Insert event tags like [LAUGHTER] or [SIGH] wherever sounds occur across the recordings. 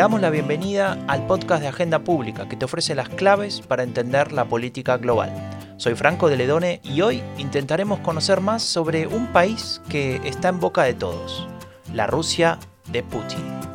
damos la bienvenida al podcast de Agenda Pública que te ofrece las claves para entender la política global. Soy Franco de Ledone y hoy intentaremos conocer más sobre un país que está en boca de todos, la Rusia de Putin.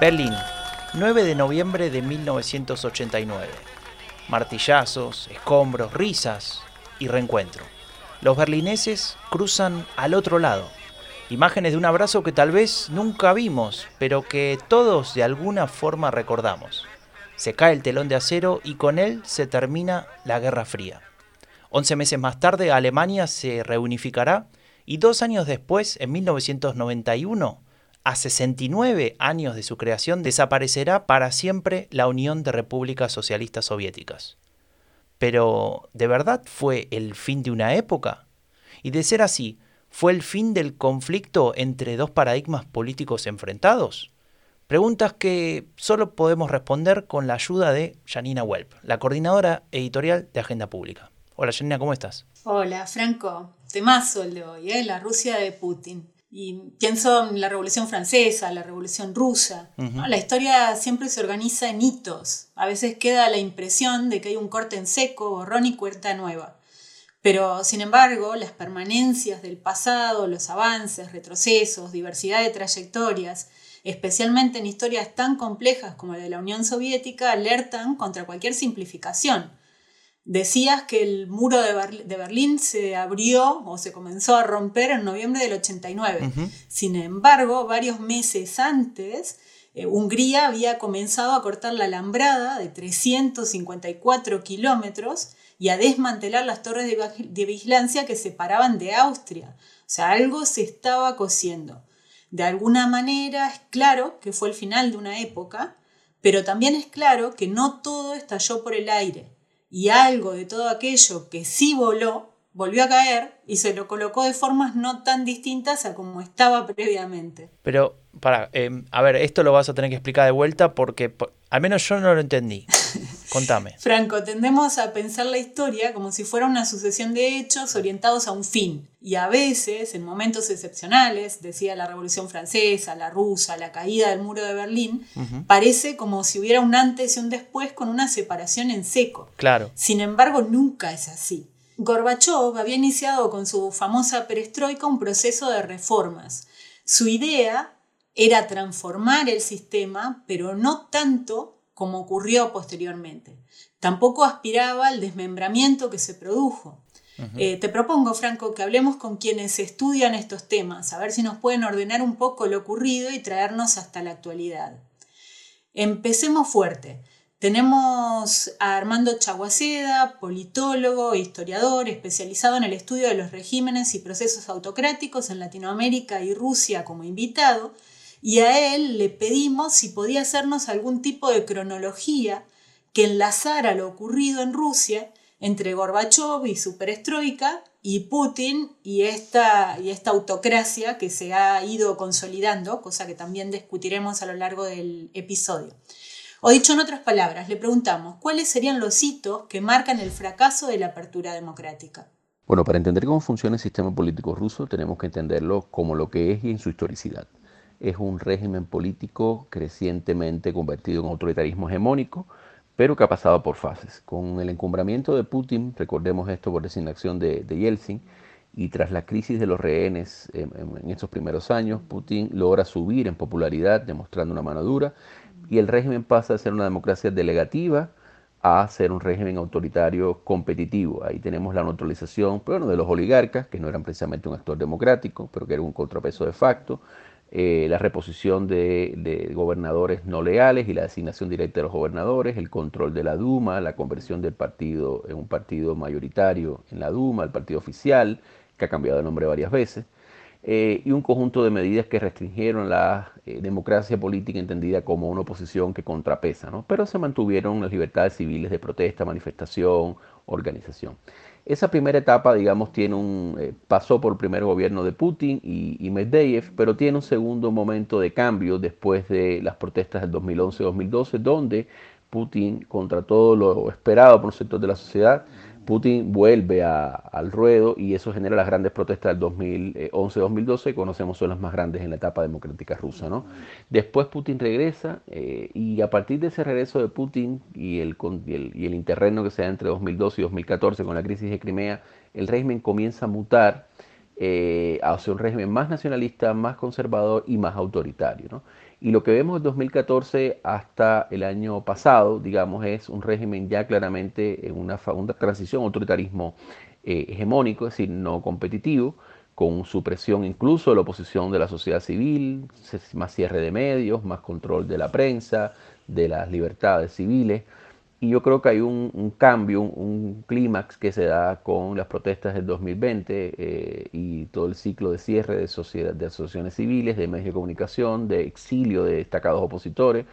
Berlín, 9 de noviembre de 1989. Martillazos, escombros, risas y reencuentro. Los berlineses cruzan al otro lado. Imágenes de un abrazo que tal vez nunca vimos, pero que todos de alguna forma recordamos. Se cae el telón de acero y con él se termina la Guerra Fría. Once meses más tarde Alemania se reunificará y dos años después, en 1991, a 69 años de su creación, desaparecerá para siempre la Unión de Repúblicas Socialistas Soviéticas. Pero, ¿de verdad fue el fin de una época? Y de ser así, ¿fue el fin del conflicto entre dos paradigmas políticos enfrentados? Preguntas que solo podemos responder con la ayuda de Janina Welp, la coordinadora editorial de Agenda Pública. Hola Janina, ¿cómo estás? Hola Franco, temazo el de hoy, ¿eh? la Rusia de Putin. Y pienso en la Revolución Francesa, la Revolución Rusa. La historia siempre se organiza en hitos. A veces queda la impresión de que hay un corte en seco, borrón y cuerta nueva. Pero, sin embargo, las permanencias del pasado, los avances, retrocesos, diversidad de trayectorias, especialmente en historias tan complejas como la de la Unión Soviética, alertan contra cualquier simplificación Decías que el muro de, Berlín se abrió o se comenzó a romper en noviembre del 89. Sin embargo, varios meses antes, eh, Hungría había comenzado a cortar la alambrada de 354 kilómetros y a desmantelar las torres de, de vigilancia que separaban de Austria. O sea, algo se estaba cosiendo. De alguna manera es claro que fue el final de una época, pero también es claro que no todo estalló por el aire y algo de todo aquello que sí voló volvió a caer y se lo colocó de formas no tan distintas a como estaba previamente. Pero, para, em, a ver, esto lo vas a tener que explicar de vuelta porque al menos yo no lo entendí. [LAUGHS] Contame. Franco, tendemos a pensar la historia como si fuera una sucesión de hechos orientados a un fin. Y a veces, en momentos excepcionales, decía la Revolución Francesa, la rusa, la caída del muro de Berlín, parece como si hubiera un antes y un después con una separación en seco. Claro. Sin embargo, nunca es así. Gorbachev había iniciado con su famosa perestroika un proceso de reformas. Su idea era transformar el sistema, pero no tanto como ocurrió posteriormente. Tampoco aspiraba al desmembramiento que se produjo. Eh, te propongo, Franco, que hablemos con quienes estudian estos temas, a ver si nos pueden ordenar un poco lo ocurrido y traernos hasta la actualidad. Empecemos fuerte. Tenemos a Armando Chaguaceda, politólogo e historiador especializado en el estudio de los regímenes y procesos autocráticos en Latinoamérica y Rusia como invitado, y a él le pedimos si podía hacernos algún tipo de cronología que enlazara lo ocurrido en Rusia entre Gorbachev y su perestroika y Putin y esta, y esta autocracia que se ha ido consolidando, cosa que también discutiremos a lo largo del episodio. O dicho en otras palabras, le preguntamos, ¿cuáles serían los hitos que marcan el fracaso de la apertura democrática? Bueno, para entender cómo funciona el sistema político ruso tenemos que entenderlo como lo que es y en su historicidad. Es un régimen político crecientemente convertido en autoritarismo hegemónico, pero que ha pasado por fases. Con el encumbramiento de Putin, recordemos esto por designación de, de Yeltsin, y tras la crisis de los rehenes en, en, estos primeros años, Putin logra subir en popularidad, demostrando una mano dura, y el régimen pasa a ser una democracia delegativa a ser un régimen autoritario competitivo. Ahí tenemos la neutralización bueno, de los oligarcas, que no eran precisamente un actor democrático, pero que era un contrapeso de facto, eh, la reposición de, gobernadores no leales y la designación directa de los gobernadores, el control de la Duma, la conversión del partido en un partido mayoritario en la Duma, el partido oficial, que ha cambiado de nombre varias veces. eh, y un conjunto de medidas que restringieron la eh, democracia política entendida como una oposición que contrapesa, ¿no? pero se mantuvieron las libertades civiles de protesta, manifestación, organización. Esa primera etapa, digamos, tiene un, eh, pasó por el primer gobierno de Putin y, y, Medvedev, pero tiene un segundo momento de cambio después de las protestas del 2011-2012, donde Putin, contra todo lo esperado por un sector de la sociedad, Putin vuelve al ruedo y eso genera las grandes protestas del 2011-2012 que conocemos son las más grandes en la etapa democrática rusa. ¿no? Después Putin regresa eh, y a partir de ese regreso de Putin y el, y el, interregno que se da entre 2012 y 2014 con la crisis de Crimea, el régimen comienza a mutar eh, hacia un régimen más nacionalista, más conservador y más autoritario. ¿no? Y lo que vemos de 2014 hasta el año pasado, digamos, es un régimen ya claramente en una, transición autoritarismo eh, hegemónico, es decir, no competitivo, con supresión incluso de la oposición de la sociedad civil, más cierre de medios, más control de la prensa, de las libertades civiles. Y yo creo que hay un, cambio, un, clímax que se da con las protestas del 2020 eh, y todo el ciclo de cierre de, de asociaciones civiles, de medios de comunicación, de exilio de destacados opositores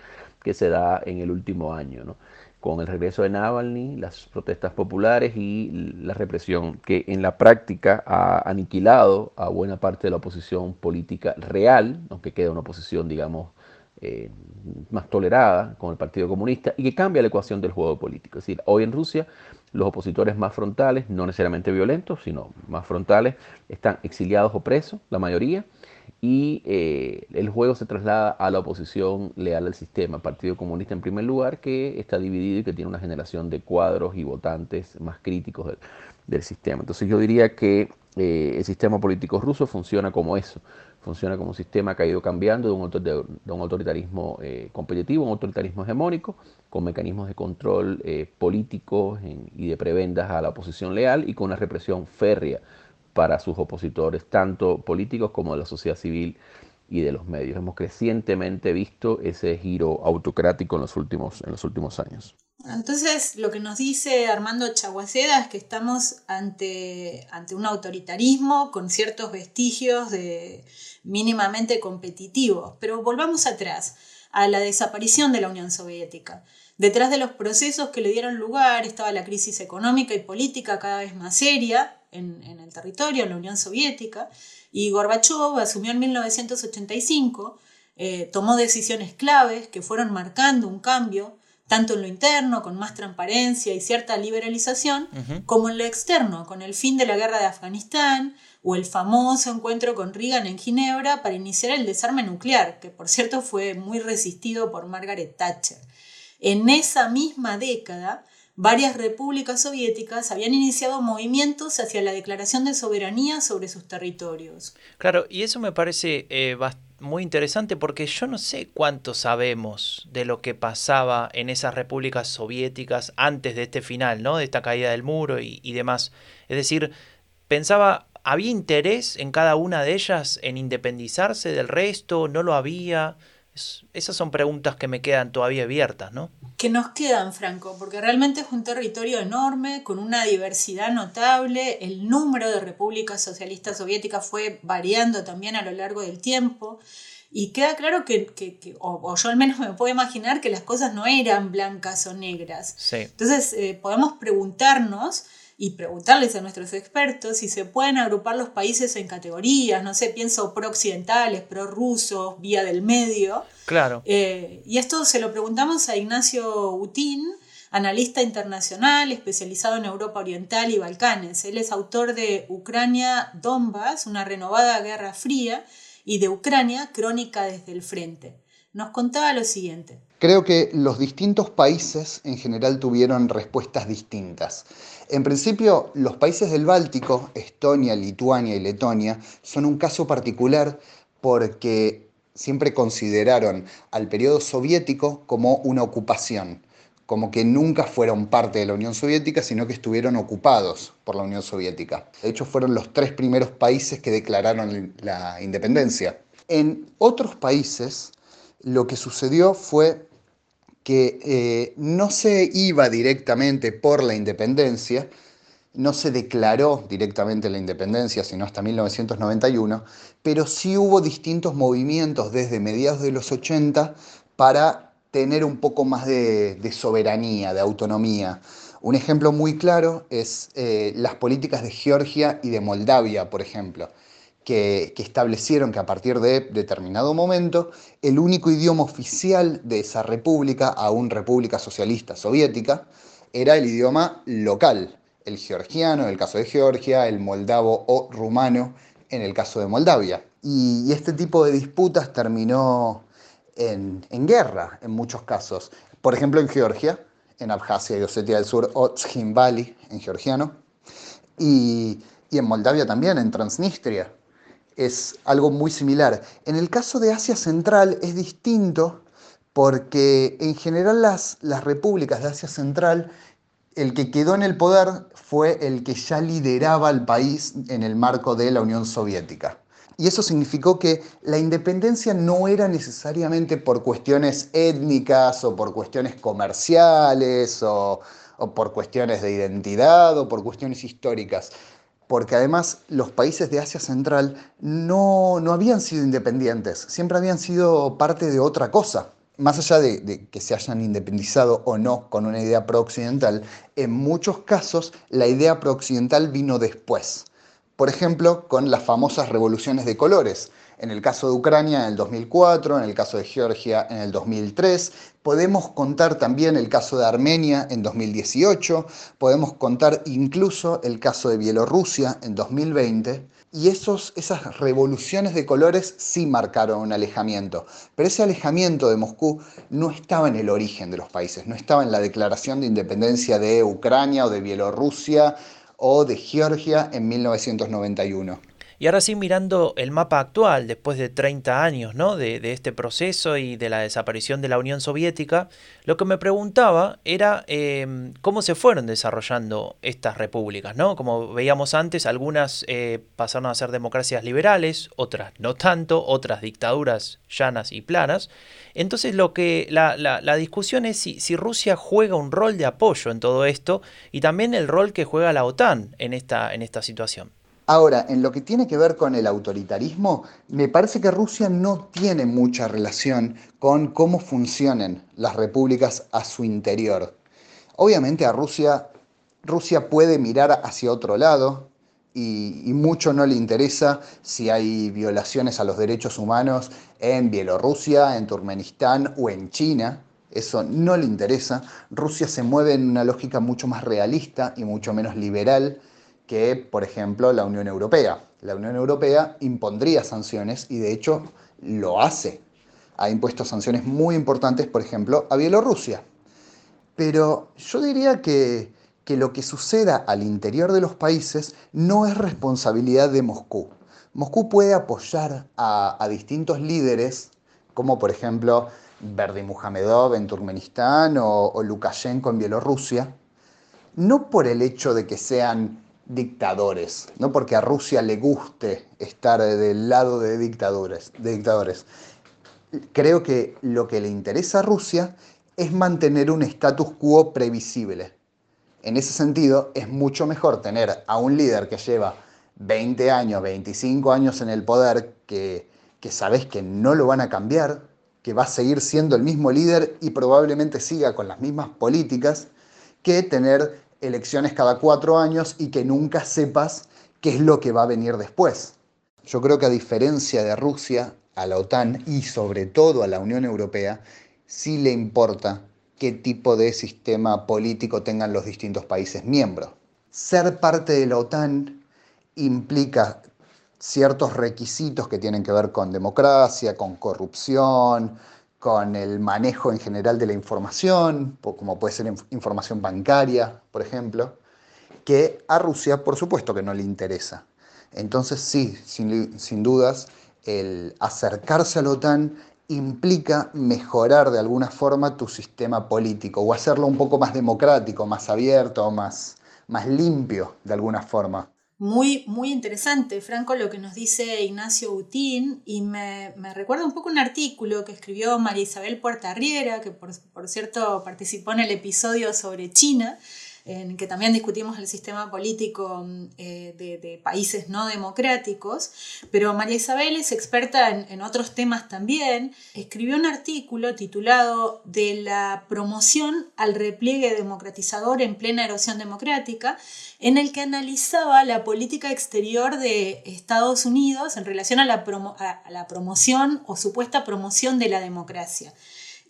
que se da en el último año. ¿no? Con el regreso de Navalny, las protestas populares y la represión que en la práctica ha aniquilado a buena parte de la oposición política real, aunque queda una oposición, digamos, eh, más tolerada con el Partido Comunista y que cambia la ecuación del juego político. Es decir, hoy en Rusia los opositores más frontales, no necesariamente violentos, sino más frontales, están exiliados o presos, la mayoría, y eh, el juego se traslada a la oposición leal al sistema, Partido Comunista en primer lugar, que está dividido y que tiene una generación de cuadros y votantes más críticos del, sistema. Entonces yo diría que eh, el sistema político ruso funciona como eso, funciona como un sistema que ha ido cambiando de un, autoritarismo eh, competitivo un autoritarismo hegemónico, con mecanismos de control eh, políticos y de prebendas a la oposición leal y con una represión férrea para sus opositores, tanto políticos como de la sociedad civil y de los medios. Hemos crecientemente visto ese giro autocrático en los últimos, en los últimos años. Entonces, lo que nos dice Armando Chaguaceda es que estamos ante, ante un autoritarismo con ciertos vestigios de mínimamente competitivos. Pero volvamos atrás, a la desaparición de la Unión Soviética. Detrás de los procesos que le dieron lugar estaba la crisis económica y política cada vez más seria en, en el territorio, en la Unión Soviética, y Gorbachev asumió en 1985, eh, tomó decisiones claves que fueron marcando un cambio tanto en lo interno, con más transparencia y cierta liberalización, como en lo externo, con el fin de la guerra de Afganistán o el famoso encuentro con Reagan en Ginebra para iniciar el desarme nuclear, que por cierto fue muy resistido por Margaret Thatcher. En esa misma década, varias repúblicas soviéticas habían iniciado movimientos hacia la declaración de soberanía sobre sus territorios. Claro, y eso me parece eh, muy interesante porque yo no sé cuánto sabemos de lo que pasaba en esas repúblicas soviéticas antes de este final, ¿no? De esta caída del muro y, demás. Es decir, pensaba, ¿había interés en cada una de ellas en independizarse del resto? ¿No lo había? Esas son preguntas que me quedan todavía abiertas, ¿no? Que nos quedan, Franco, porque realmente es un territorio enorme, con una diversidad notable. El número de repúblicas socialistas soviéticas fue variando también a lo largo del tiempo. Y queda claro que, o, yo al menos me puedo imaginar que las cosas no eran blancas o negras. Entonces eh, podemos preguntarnos y preguntarles a nuestros expertos si se pueden agrupar los países en categorías, no sé, pienso pro-occidentales, pro-rusos, vía del medio. Claro. Eh, y esto se lo preguntamos a Ignacio Utín, analista internacional especializado en Europa Oriental y Balcanes. Él es autor de Ucrania Donbass, una renovada guerra fría, y de Ucrania, Crónica desde el Frente. Nos contaba lo siguiente. Creo que los distintos países en general tuvieron respuestas distintas. En principio, los países del Báltico, Estonia, Lituania y Letonia, son un caso particular porque siempre consideraron al periodo soviético como una ocupación, como que nunca fueron parte de la Unión Soviética, sino que estuvieron ocupados por la Unión Soviética. De hecho, fueron los tres primeros países que declararon la independencia. En otros países, lo que sucedió fue que eh, no se iba directamente por la independencia, no se declaró directamente la independencia, sino hasta 1991, pero sí hubo distintos movimientos desde mediados de los 80 para tener un poco más de, soberanía, de autonomía. Un ejemplo muy claro es eh, las políticas de Georgia y de Moldavia, por ejemplo, que, establecieron que a partir de determinado momento el único idioma oficial de esa república, aún república socialista soviética, era el idioma local, el georgiano en el caso de Georgia, el moldavo o rumano en el caso de Moldavia. Y, este tipo de disputas terminó en, guerra en muchos casos. Por ejemplo, en Georgia, en Abjasia y Osetia del Sur, o Tzhimbali en georgiano, y, y en Moldavia también, en Transnistria. Es algo muy similar. En el caso de Asia Central es distinto porque en general las, las repúblicas de Asia Central el que quedó en el poder fue el que ya lideraba al país en el marco de la Unión Soviética. Y eso significó que la independencia no era necesariamente por cuestiones étnicas o por cuestiones comerciales o, por cuestiones de identidad o por cuestiones históricas, porque además los países de Asia Central no, no habían sido independientes, siempre habían sido parte de otra cosa más allá de, que se hayan independizado o no con una idea pro-occidental, en muchos casos la idea pro-occidental vino después. Por ejemplo, con las famosas revoluciones de colores. En el caso de Ucrania en el 2004, en el caso de Georgia en el 2003, podemos contar también el caso de Armenia en 2018, podemos contar incluso el caso de Bielorrusia en 2020 y esos, esas revoluciones de colores sí marcaron un alejamiento. Pero ese alejamiento de Moscú no estaba en el origen de los países, no estaba en la declaración de independencia de Ucrania o de Bielorrusia o de Georgia en 1991. Y ahora sí, mirando el mapa actual, después de 30 años ¿no? de, este proceso y de la desaparición de la Unión Soviética, lo que me preguntaba era em, cómo se fueron desarrollando estas repúblicas. ¿no? Como veíamos antes, algunas eh, pasaron a ser democracias liberales, otras no tanto, otras dictaduras llanas y planas. Entonces lo que la, la, discusión es si, si, Rusia juega un rol de apoyo en todo esto y también el rol que juega la OTAN en esta, en esta situación. Ahora, en lo que tiene que ver con el autoritarismo, me parece que Rusia no tiene mucha relación con cómo funcionan las repúblicas a su interior. Obviamente a Rusia, Rusia puede mirar hacia otro lado y, y mucho no le interesa si hay violaciones a los derechos humanos en Bielorrusia, en Turkmenistán o en China. Eso no le interesa. Rusia se mueve en una lógica mucho más realista y mucho menos liberal que, por ejemplo, la Unión Europea. La Unión Europea impondría sanciones y de hecho lo hace. Ha impuesto sanciones muy importantes, por ejemplo, a Bielorrusia. Pero yo diría que, lo que suceda al interior de los países no es responsabilidad de Moscú. Moscú puede apoyar a, distintos líderes, como por ejemplo Muhamedov en Turkmenistán o Lukashenko en Bielorrusia, no por el hecho de que sean dictadores, no porque a Rusia le guste estar del lado de dictadores, de dictadores. Creo que lo que le interesa a Rusia es mantener un status quo previsible. En ese sentido, es mucho mejor tener a un líder que lleva 20 años, 25 años en el poder, que, que sabes que no lo van a cambiar, que va a seguir siendo el mismo líder y probablemente siga con las mismas políticas, que tener elecciones cada cuatro años y que nunca sepas qué es lo que va a venir después. Yo creo que a diferencia de Rusia, a la OTAN y sobre todo a la Unión Europea, sí le importa qué tipo de sistema político tengan los distintos países miembros. Ser parte de la OTAN implica ciertos requisitos que tienen que ver con democracia, con corrupción, con el manejo en general de la información, como puede ser información bancaria, por ejemplo, que a Rusia, por supuesto que no le interesa. Entonces sí, sin, dudas, el acercarse a la OTAN implica mejorar de alguna forma tu sistema político o hacerlo un poco más democrático, más abierto, más, más limpio de alguna forma. Muy, muy interesante, Franco, lo que nos dice Ignacio Butín, y me, recuerda un poco un artículo que escribió María Isabel Puertarriera, que por, cierto participó en el episodio sobre China, en que también discutimos el sistema político eh, de, países no democráticos, pero María Isabel es experta en, otros temas también. Escribió un artículo titulado De la promoción al repliegue democratizador en plena erosión democrática, en el que analizaba la política exterior de Estados Unidos en relación a la, a la promoción o supuesta promoción de la democracia.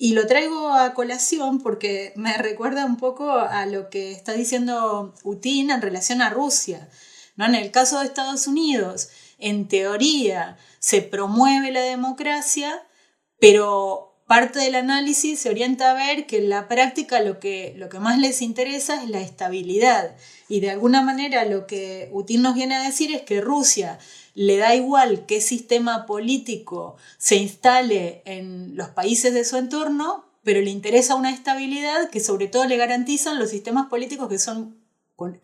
Y lo traigo a colación porque me [LAUGHS] recuerda un poco a lo que está diciendo Putin en relación a Rusia. ¿no? En el caso de Estados Unidos, en teoría se promueve la democracia, pero parte del análisis se orienta a ver que en la práctica lo que, lo que más les interesa es la estabilidad. Y de alguna manera lo que Putin nos viene a decir es que Rusia le da igual qué sistema político se instale en los países de su entorno, pero le interesa una estabilidad que sobre todo le garantizan los sistemas políticos que, son,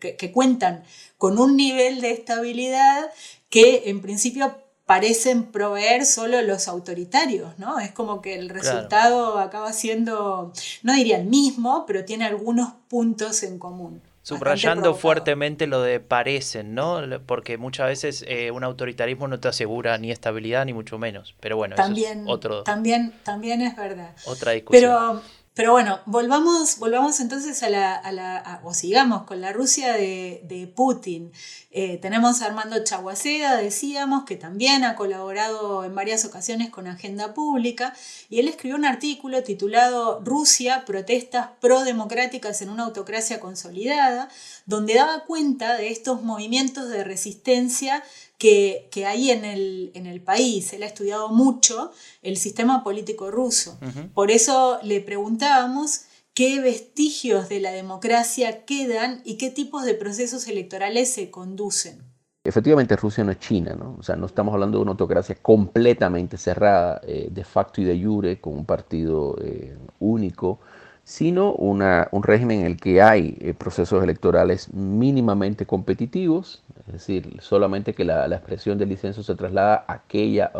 que, cuentan con un nivel de estabilidad que en principio parecen proveer solo los autoritarios, ¿no? Es como que el resultado acaba siendo, no diría el mismo, pero tiene algunos puntos en común. Subrayando fuertemente lo de parecen, ¿no? Porque muchas veces eh, un autoritarismo no te asegura ni estabilidad ni mucho menos. Pero bueno, también, eso es otro. También, también es verdad. Otra discusión. Pero pero bueno, volvamos, volvamos entonces a la, a la o sigamos con la Rusia de, Putin. Eh, tenemos a Armando Chaguaceda, decíamos, que también ha colaborado en varias ocasiones con Agenda Pública, y él escribió un artículo titulado Rusia, protestas pro-democráticas en una autocracia consolidada, donde daba cuenta de estos movimientos de resistencia que, hay en el, en el, país. Él ha estudiado mucho el sistema político ruso. Por eso le preguntábamos qué vestigios de la democracia quedan y qué tipos de procesos electorales se conducen. Efectivamente, Rusia no es China, ¿no? O sea, no estamos hablando de una autocracia completamente cerrada, eh, de facto y de jure, con un partido eh, único sino una, un régimen en el que hay eh, procesos electorales mínimamente competitivos, es decir, solamente que la, expresión del licencio se traslada a aquella,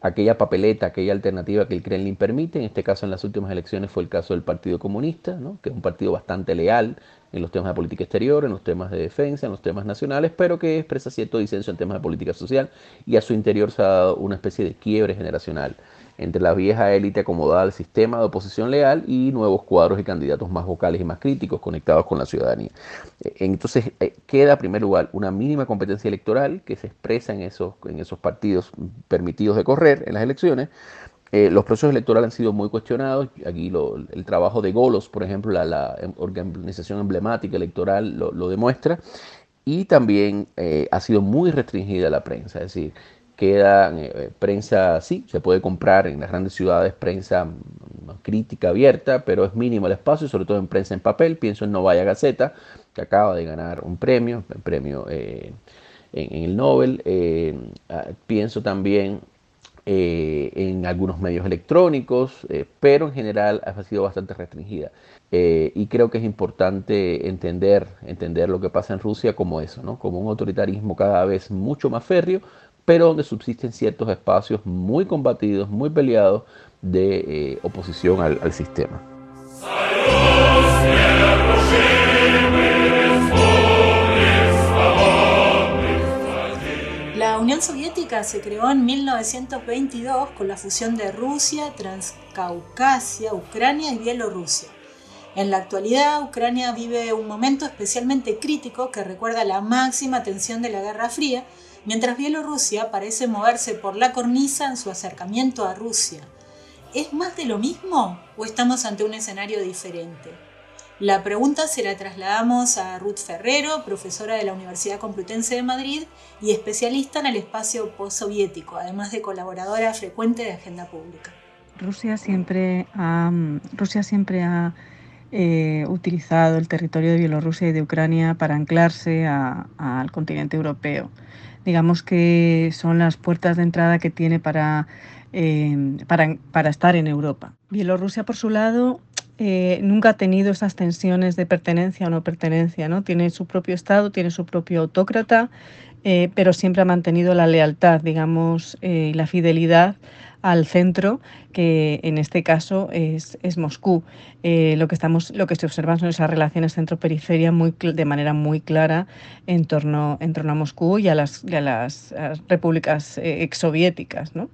aquella papeleta, aquella alternativa que el Kremlin permite. En este caso, en las últimas elecciones fue el caso del Partido Comunista, que es un partido bastante leal en los temas de política exterior, en los temas de defensa, en los temas nacionales, pero que expresa cierto disenso en temas de política social y a su interior se ha dado una especie de quiebre generacional entre la vieja élite acomodada al sistema de oposición leal y nuevos cuadros y candidatos más vocales y más críticos conectados con la ciudadanía. Eh, entonces eh, queda, en primer lugar, una mínima competencia electoral que se expresa en esos, en esos partidos permitidos de correr en las elecciones. Eh, los procesos electorales han sido muy cuestionados. Aquí el trabajo de Golos, por ejemplo, la, organización emblemática electoral lo, demuestra. Y también ha sido muy restringida la prensa. Es decir, queda eh, prensa, sí, se puede comprar en las grandes ciudades prensa mm, crítica abierta, pero es mínimo el espacio, sobre todo en prensa en papel. Pienso en Novaya Gaceta, que acaba de ganar un premio, el premio eh, en, el Nobel. Eh, ah, pienso también en algunos medios electrónicos, pero en general ha sido bastante restringida. y creo que es importante entender, entender lo que pasa en Rusia como eso, ¿no? como un autoritarismo cada vez mucho más férreo, pero donde subsisten ciertos espacios muy combatidos, muy peleados de eh, oposición al, sistema. La Unión Soviética se creó en 1922 con la fusión de Rusia, Transcaucasia, Ucrania y Bielorrusia. En la actualidad, Ucrania vive un momento especialmente crítico que recuerda la máxima tensión de la Guerra Fría, mientras Bielorrusia parece moverse por la cornisa en su acercamiento a Rusia. ¿Es más de lo mismo o estamos ante un escenario diferente? La pregunta se la trasladamos a Ruth Ferrero, profesora de la Universidad Complutense de Madrid y especialista en el espacio postsoviético, además de colaboradora frecuente de Agenda Pública. Rusia siempre ha, eh, utilizado el territorio de Bielorrusia y de Ucrania para anclarse al continente europeo digamos que son las puertas de entrada que tiene para, eh, para, estar en Europa. Bielorrusia, por su lado, eh, nunca ha tenido esas tensiones de pertenencia o no pertenencia, ¿no? Tiene su propio Estado, tiene su propio autócrata, eh, pero siempre ha mantenido la lealtad, digamos, y la fidelidad al centro, que en este caso es, Moscú. Eh, lo, que estamos, lo que se observa son esas relaciones centro-periferia muy, de manera muy clara en torno, en torno a Moscú y a las, las, repúblicas eh, exsoviéticas. ¿no?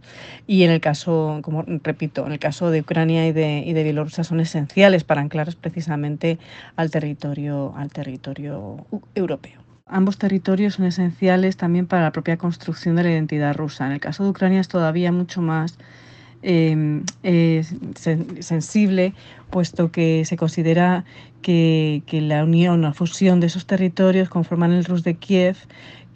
Y en el caso, como repito, en el caso de Ucrania y de, y de Bielorrusia son esenciales para anclar precisamente al territorio, al territorio europeo. Ambos territorios son esenciales también para la propia construcción de la identidad rusa. En el caso de Ucrania es todavía mucho más em, sensible, puesto que se considera que, que, la unión, la fusión de esos territorios conforman el Rus de Kiev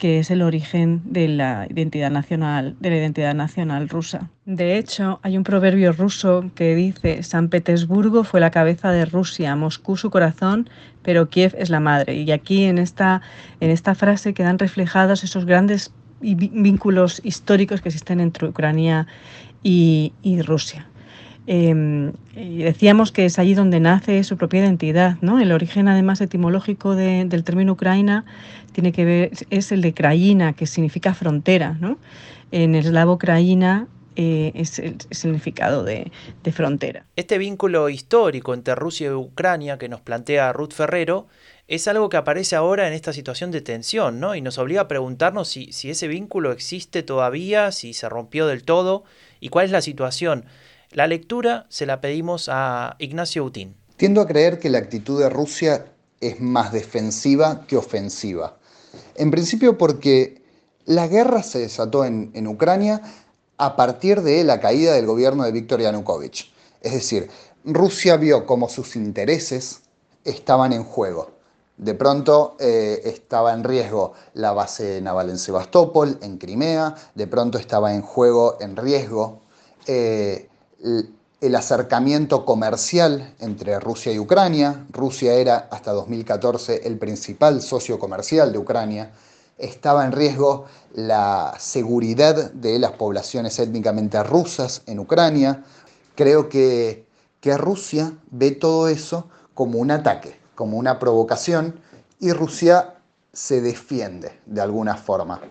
que es el origen de la identidad nacional, de la identidad nacional rusa. De hecho, hay un proverbio ruso que dice San Petersburgo fue la cabeza de Rusia, Moscú su corazón, pero Kiev es la madre. Y aquí en esta, en esta frase quedan reflejados esos grandes vínculos históricos que existen entre Ucrania y, y Rusia. Em, decíamos que es allí donde nace su propia identidad, ¿no? El origen, además, etimológico del término Ucraina tiene que ver, es el de Kraina, que significa frontera, ¿no? En el eslavo Kraina eh, es el significado de, de, frontera. Este vínculo histórico entre Rusia y Ucrania que nos plantea Ruth Ferrero es algo que aparece ahora en esta situación de tensión, ¿no? Y nos obliga a preguntarnos si, si ese vínculo existe todavía, si se rompió del todo y cuál es la situación la lectura se la pedimos a Ignacio Utín. Tiendo a creer que la actitud de Rusia es más defensiva que ofensiva. En principio porque la guerra se desató en, Ucrania a partir de la caída del gobierno de Viktor Yanukovych. Es decir, Rusia vio como sus intereses estaban en juego. De pronto eh, estaba en riesgo la base naval en Sebastopol, en Crimea, de pronto estaba en juego, en riesgo, eh, el acercamiento comercial entre Rusia y Ucrania. Rusia era hasta 2014 el principal socio comercial de Ucrania. Estaba en riesgo la seguridad de las poblaciones étnicamente rusas en Ucrania. Creo que, que Rusia ve todo eso como un ataque, como una provocación, y Rusia se defiende de alguna forma.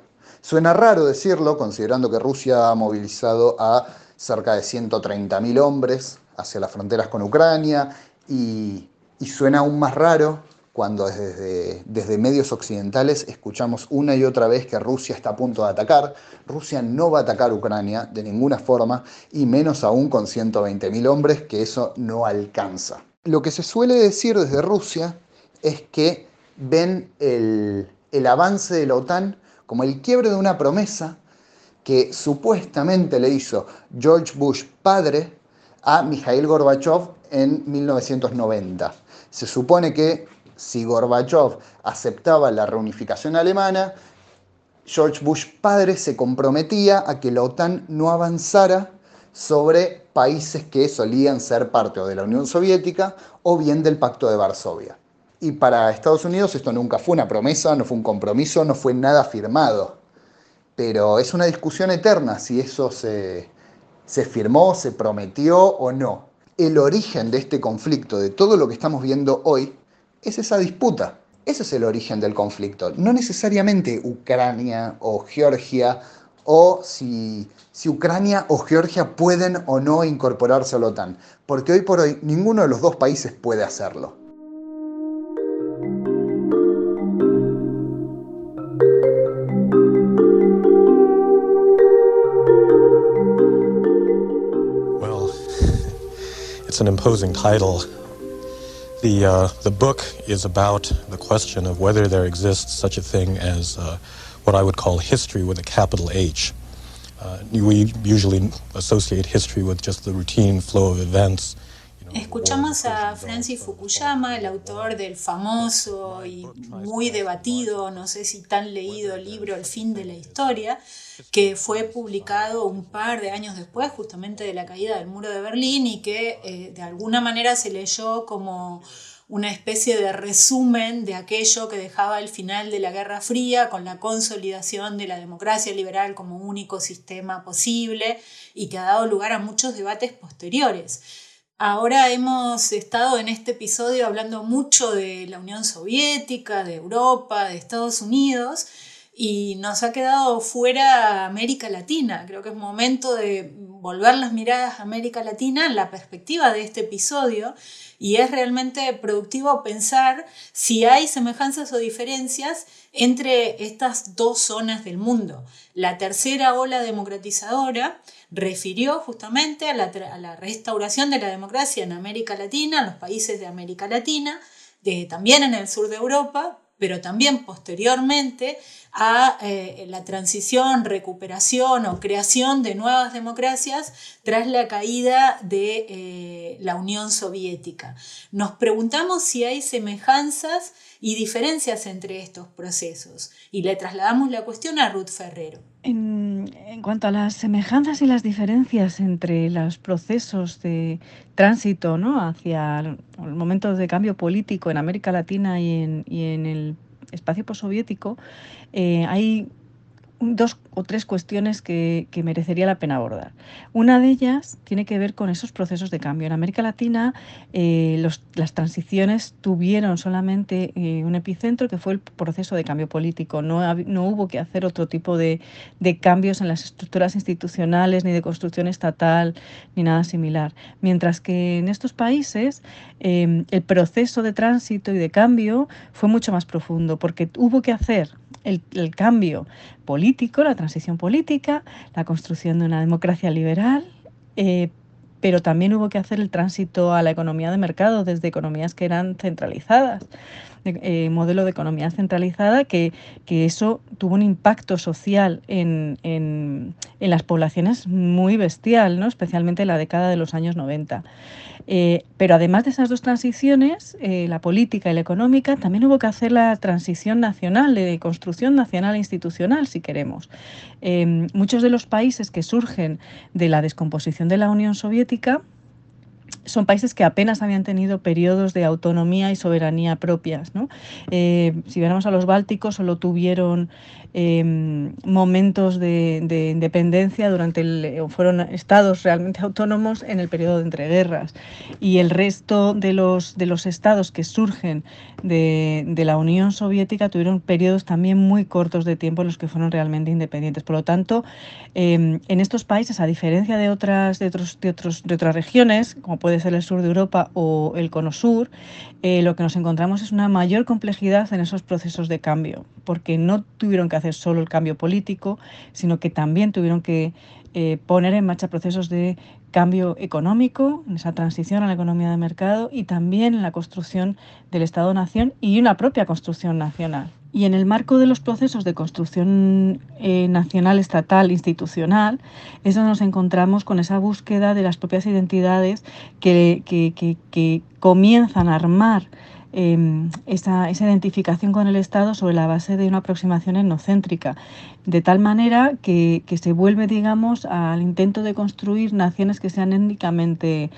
Suena raro decirlo, considerando que Rusia ha movilizado a cerca de 130.000 hombres hacia las fronteras con Ucrania y, suena aún más raro cuando desde, desde, medios occidentales escuchamos una y otra vez que Rusia está a punto de atacar. Rusia no va a atacar Ucrania de ninguna forma y menos aún con 120.000 hombres, que eso no alcanza. Lo que se suele decir desde Rusia es que ven el, el avance de la OTAN como el quiebre de una promesa que supuestamente le hizo George Bush padre a Mikhail Gorbachev en 1990. Se supone que si Gorbachev aceptaba la reunificación alemana, George Bush padre se comprometía a que la OTAN no avanzara sobre países que solían ser parte de la Unión Soviética o bien del Pacto de Varsovia. Y para Estados Unidos esto nunca fue una promesa, no fue un compromiso, no fue nada firmado pero es una discusión eterna si eso se, firmó, se prometió o no. El origen de este conflicto, de todo lo que estamos viendo hoy, es esa disputa. Ese es el origen del conflicto. No necesariamente Ucrania o Georgia o si, si, Ucrania o Georgia pueden o no incorporarse a la OTAN, porque hoy por hoy ninguno de los dos países puede hacerlo. An imposing title. The, uh, the book is about the question of whether there exists such a thing as uh, what I would call history with a capital H. Uh, we usually associate history with just the routine flow of events. Escuchamos a Francis Fukuyama, el autor del famoso y muy debatido, no sé si tan leído libro El fin de la historia, que fue publicado un par de años después justamente de la caída del muro de Berlín y que eh, de alguna manera se leyó como una especie de resumen de aquello que dejaba el final de la Guerra Fría con la consolidación de la democracia liberal como único sistema posible y que ha dado lugar a muchos debates posteriores. Ahora hemos estado en este episodio hablando mucho de la Unión Soviética, de Europa, de Estados Unidos y nos ha quedado fuera América Latina. Creo que es momento de volver las miradas a América Latina en la perspectiva de este episodio y es realmente productivo pensar si hay semejanzas o diferencias entre estas dos zonas del mundo. La tercera ola democratizadora refirió justamente a la, restauración de la democracia en América Latina, en los países de América Latina, también en el sur de Europa, pero también posteriormente a eh, la transición, recuperación o creación de nuevas democracias tras la caída de eh, la Unión Soviética. Nos preguntamos si hay semejanzas y diferencias entre estos procesos y le trasladamos la cuestión a Ruth Ferrero. En, cuanto a las semejanzas y las diferencias entre los procesos de tránsito ¿no? hacia el momento de cambio político en América Latina y en, el espacio postsoviético, eh, hay dos o tres cuestiones que, merecería la pena abordar. Una de ellas tiene que ver con esos procesos de cambio. En América Latina eh, las transiciones tuvieron solamente eh, un epicentro que fue el proceso de cambio político. No, no hubo que hacer otro tipo de, cambios en las estructuras institucionales, ni de construcción estatal, ni nada similar. Mientras que en estos países eh, el proceso de tránsito y de cambio fue mucho más profundo, porque hubo que hacer el, cambio político, la transición política, la construcción de una democracia liberal, eh, pero también hubo que hacer el tránsito a la economía de mercado desde economías que eran centralizadas. Eh, modelo de economía centralizada, que, eso tuvo un impacto social en, en, las poblaciones muy bestial, ¿no? especialmente en la década de los años 90. Eh, pero además de esas dos transiciones, eh, la política y la económica, también hubo que hacer la transición nacional, de construcción nacional e institucional, si queremos. muchos de los países que surgen de la descomposición de la Unión Soviética, son países que apenas habían tenido periodos de autonomía y soberanía propias. ¿no? Eh, si viéramos a los bálticos, solo tuvieron Em, momentos de, independencia durante el, fueron estados realmente [LAUGHS] autónomos en el periodo de entreguerras y el resto de los, de los estados que surgen de, la Unión Soviética tuvieron periodos también muy cortos de tiempo en los que fueron realmente independientes. Por lo tanto, em, en estos países, a diferencia de otras, de, otros, de, de otras regiones, como puede ser el sur de Europa o el cono sur, eh, lo que nos encontramos es una mayor complejidad en esos procesos de cambio, porque no tuvieron que hacer solo el cambio político, sino que también tuvieron que eh, poner en marcha procesos de cambio económico, en esa transición a la economía de mercado y también en la construcción del Estado-nación y una propia construcción nacional. Y en el marco de los procesos de construcción eh, nacional, estatal, institucional, es donde nos encontramos con esa búsqueda de las propias identidades que, que, que comienzan a armar Em, esa, identificación con el Estado sobre la base de una aproximación etnocéntrica, de tal manera que, se vuelve, digamos, al intento de construir naciones que sean étnicamente,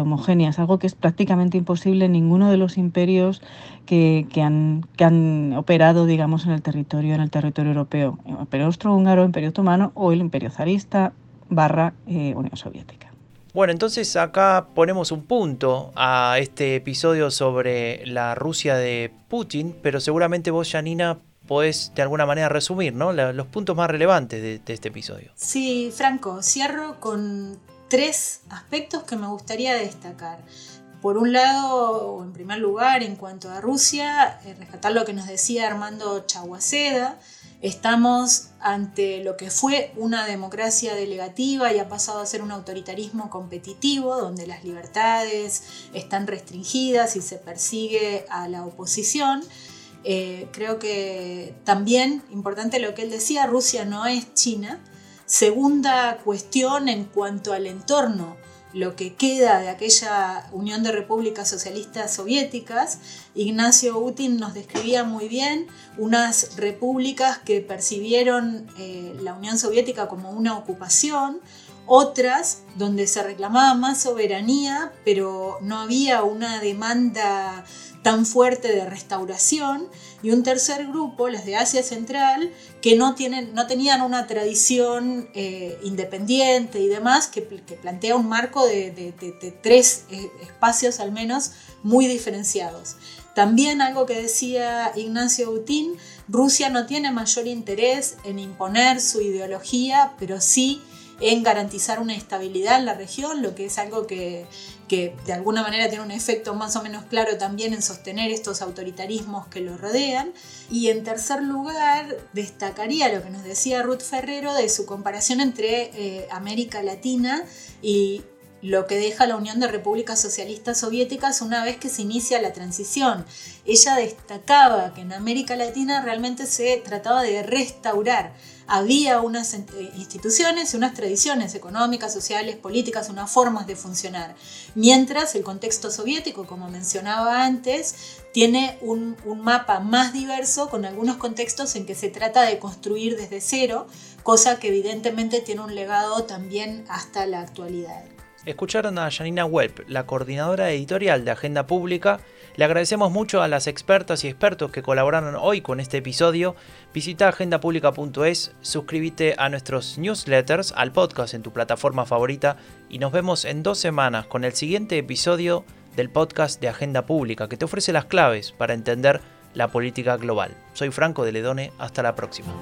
homogéneas, algo que es prácticamente imposible en ninguno de los imperios que, han, que han operado, digamos, en el territorio, en el territorio europeo, el Imperio Austrohúngaro, Imperio Otomano o el Imperio Zarista barra eh, Unión Soviética. Bueno, entonces acá ponemos un punto a este episodio sobre la Rusia de Putin, pero seguramente vos, Janina, podés de alguna manera resumir ¿no? los puntos más relevantes de, de este episodio. Sí, Franco, cierro con tres aspectos que me gustaría destacar. Por un lado, en primer lugar, en cuanto a Rusia, eh, rescatar lo que nos decía Armando Chaguaceda, Estamos ante lo que fue una democracia delegativa y ha pasado a ser un autoritarismo competitivo, donde las libertades están restringidas y se persigue a la oposición. Eh, creo que también, importante lo que él decía, Rusia no es China. Segunda cuestión en cuanto al entorno lo que queda de aquella Unión de Repúblicas Socialistas Soviéticas, Ignacio Utin nos describía muy bien unas repúblicas que percibieron eh, la Unión Soviética como una ocupación, otras donde se reclamaba más soberanía, pero no había una demanda tan fuerte de restauración, y un tercer grupo, las de Asia Central, que no, tienen, no tenían una tradición eh, independiente y demás, que, plantea un marco de, tres eh, espacios al menos muy diferenciados. También algo que decía Ignacio Utín, Rusia no tiene mayor interés en imponer su ideología, pero sí en garantizar una estabilidad en la región, lo que es algo que, que de alguna manera tiene un efecto más o menos claro también en sostener estos autoritarismos que lo rodean. Y en tercer lugar, destacaría lo que nos decía Ruth Ferrero de su comparación entre eh, América Latina y lo que deja la Unión de Repúblicas Socialistas Soviéticas una vez que se inicia la transición. Ella destacaba que en América Latina realmente se trataba de restaurar. Había unas eh, instituciones y unas tradiciones económicas, sociales, políticas, unas formas de funcionar. Mientras el contexto soviético, como mencionaba antes, tiene un, un mapa más diverso con algunos contextos en que se trata de construir desde cero, cosa que evidentemente tiene un legado también hasta la actualidad. Escucharon a Janina Webb, la coordinadora editorial de Agenda Pública. Le agradecemos mucho a las expertas y expertos que colaboraron hoy con este episodio. Visita agendapublica.es, suscríbete a nuestros newsletters, al podcast en tu plataforma favorita y nos vemos en dos semanas con el siguiente episodio del podcast de Agenda Pública que te ofrece las claves para entender la política global. Soy Franco de Ledone, hasta la próxima.